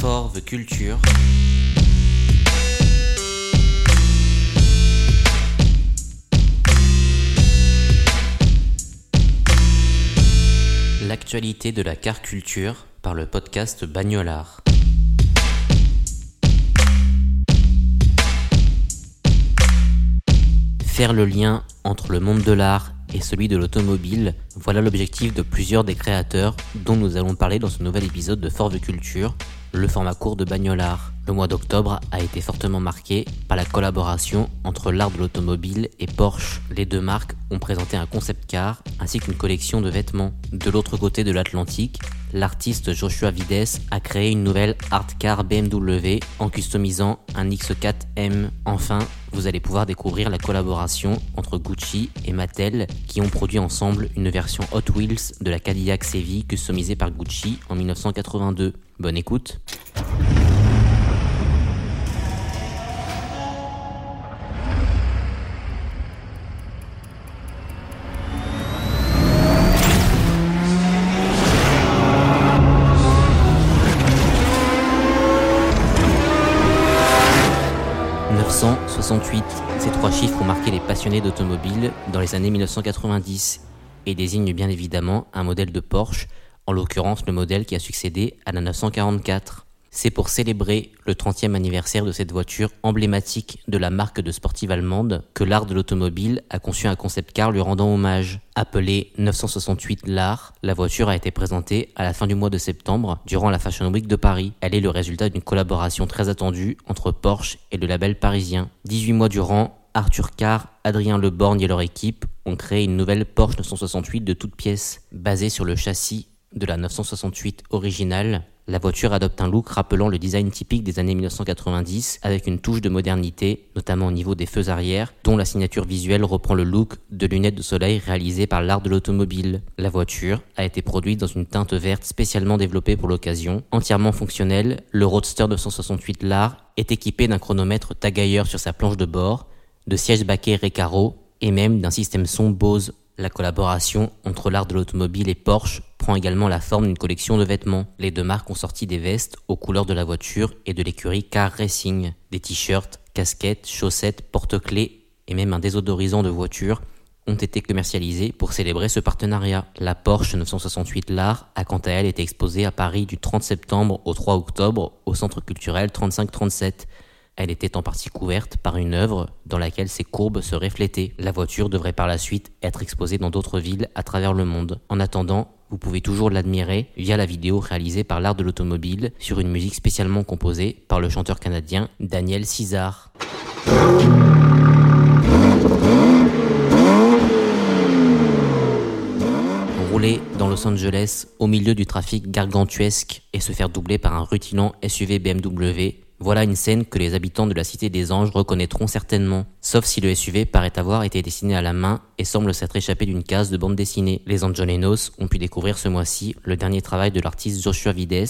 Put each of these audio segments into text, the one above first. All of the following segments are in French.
For the Culture. L'actualité de la car culture par le podcast Bagnolard. Faire le lien entre le monde de l'art et celui de l'automobile, voilà l'objectif de plusieurs des créateurs dont nous allons parler dans ce nouvel épisode de Fort de Culture, le format court de Bagnolard. Le mois d'octobre a été fortement marqué par la collaboration entre l'art de l'automobile et Porsche. Les deux marques ont présenté un concept car ainsi qu'une collection de vêtements. De l'autre côté de l'Atlantique, l'artiste Joshua Vides a créé une nouvelle art car BMW en customisant un X4M. Enfin, vous allez pouvoir découvrir la collaboration entre Gucci et Mattel qui ont produit ensemble une version Hot Wheels de la Cadillac CV customisée par Gucci en 1982. Bonne écoute. « 968, ces trois chiffres ont marqué les passionnés d'automobile dans les années 1990 et désignent bien évidemment un modèle de Porsche, en l'occurrence le modèle qui a succédé à la 944. C'est pour célébrer le 30e anniversaire de cette voiture emblématique de la marque de sportive allemande que l'art de l'automobile a conçu un concept car lui rendant hommage. Appelée 968 l'art, la voiture a été présentée à la fin du mois de septembre durant la Fashion Week de Paris. Elle est le résultat d'une collaboration très attendue entre Porsche et le label parisien. 18 mois durant, Arthur Carr, Adrien Leborgne et leur équipe ont créé une nouvelle Porsche 968 de toutes pièces, basée sur le châssis de la 968 originale. La voiture adopte un look rappelant le design typique des années 1990 avec une touche de modernité, notamment au niveau des feux arrière, dont la signature visuelle reprend le look de lunettes de soleil réalisées par l'art de l'automobile. La voiture a été produite dans une teinte verte spécialement développée pour l'occasion. Entièrement fonctionnelle, le Roadster 968 LAR est équipé d'un chronomètre Tagailleur sur sa planche de bord, de sièges baquets Recaro et même d'un système son Bose la collaboration entre l'art de l'automobile et Porsche également la forme d'une collection de vêtements. Les deux marques ont sorti des vestes aux couleurs de la voiture et de l'écurie Car Racing, des t-shirts, casquettes, chaussettes, porte-clés et même un désodorisant de voiture ont été commercialisés pour célébrer ce partenariat. La Porsche 968 LAR a quant à elle été exposée à Paris du 30 septembre au 3 octobre au centre culturel 3537. Elle était en partie couverte par une œuvre dans laquelle ses courbes se reflétaient. La voiture devrait par la suite être exposée dans d'autres villes à travers le monde. En attendant, vous pouvez toujours l'admirer via la vidéo réalisée par l'art de l'automobile sur une musique spécialement composée par le chanteur canadien Daniel César. Rouler dans Los Angeles au milieu du trafic gargantuesque et se faire doubler par un rutilant SUV BMW voilà une scène que les habitants de la Cité des Anges reconnaîtront certainement, sauf si le SUV paraît avoir été dessiné à la main et semble s'être échappé d'une case de bande dessinée. Les Angelenos ont pu découvrir ce mois-ci le dernier travail de l'artiste Joshua Vides,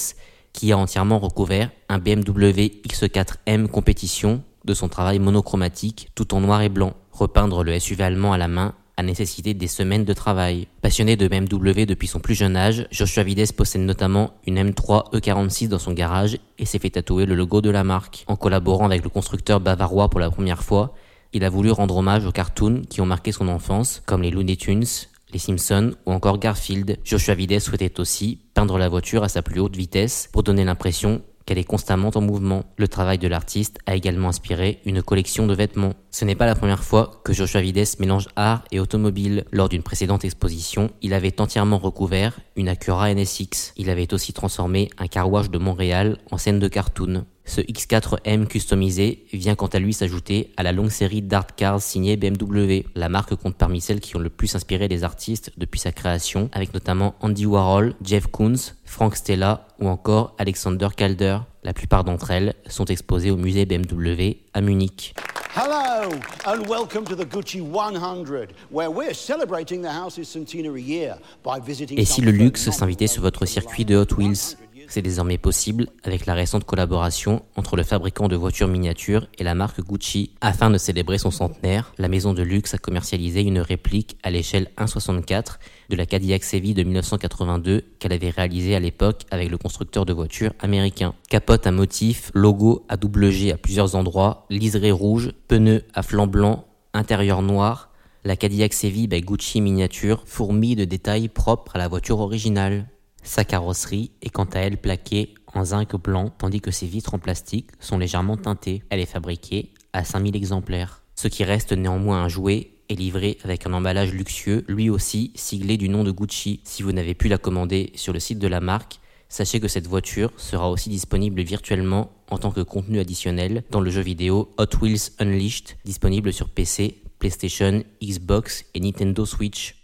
qui a entièrement recouvert un BMW X4M compétition de son travail monochromatique tout en noir et blanc. Repeindre le SUV allemand à la main a nécessité des semaines de travail. Passionné de BMW depuis son plus jeune âge, Joshua Vides possède notamment une M3 E46 dans son garage et s'est fait tatouer le logo de la marque. En collaborant avec le constructeur bavarois pour la première fois, il a voulu rendre hommage aux cartoons qui ont marqué son enfance, comme les Looney Tunes, les Simpsons ou encore Garfield. Joshua Vides souhaitait aussi peindre la voiture à sa plus haute vitesse pour donner l'impression qu'elle est constamment en mouvement. Le travail de l'artiste a également inspiré une collection de vêtements. Ce n'est pas la première fois que Joshua Vides mélange art et automobile. Lors d'une précédente exposition, il avait entièrement recouvert une Acura NSX. Il avait aussi transformé un car wash de Montréal en scène de cartoon. Ce X4M customisé vient quant à lui s'ajouter à la longue série d'art cars signée BMW. La marque compte parmi celles qui ont le plus inspiré les artistes depuis sa création, avec notamment Andy Warhol, Jeff Koons, Frank Stella ou encore Alexander Calder. La plupart d'entre elles sont exposées au musée BMW à Munich. Hello and welcome to the Gucci 100, where we're celebrating the house's centenary year by visiting. Et si le luxe s'invitait sur votre circuit de Hot Wheels? C'est désormais possible avec la récente collaboration entre le fabricant de voitures miniatures et la marque Gucci. Afin de célébrer son centenaire, la maison de luxe a commercialisé une réplique à l'échelle 1,64 de la Cadillac Seville de 1982 qu'elle avait réalisée à l'époque avec le constructeur de voitures américain. Capote à motif, logo à double G à plusieurs endroits, liseré rouge, pneus à flanc blanc, intérieur noir, la Cadillac Seville by Gucci miniature fourmille de détails propres à la voiture originale. Sa carrosserie est quant à elle plaquée en zinc blanc tandis que ses vitres en plastique sont légèrement teintées. Elle est fabriquée à 5000 exemplaires. Ce qui reste néanmoins un jouet est livré avec un emballage luxueux, lui aussi siglé du nom de Gucci. Si vous n'avez pu la commander sur le site de la marque, sachez que cette voiture sera aussi disponible virtuellement en tant que contenu additionnel dans le jeu vidéo Hot Wheels Unleashed, disponible sur PC, PlayStation, Xbox et Nintendo Switch.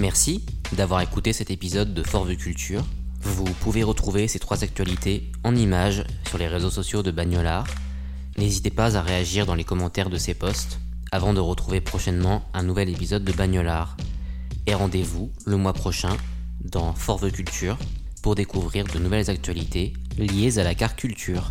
Merci d'avoir écouté cet épisode de Forve Culture. Vous pouvez retrouver ces trois actualités en images sur les réseaux sociaux de Bagnolard. N'hésitez pas à réagir dans les commentaires de ces posts avant de retrouver prochainement un nouvel épisode de Bagnolard. Et rendez-vous le mois prochain dans Forve Culture pour découvrir de nouvelles actualités liées à la car culture.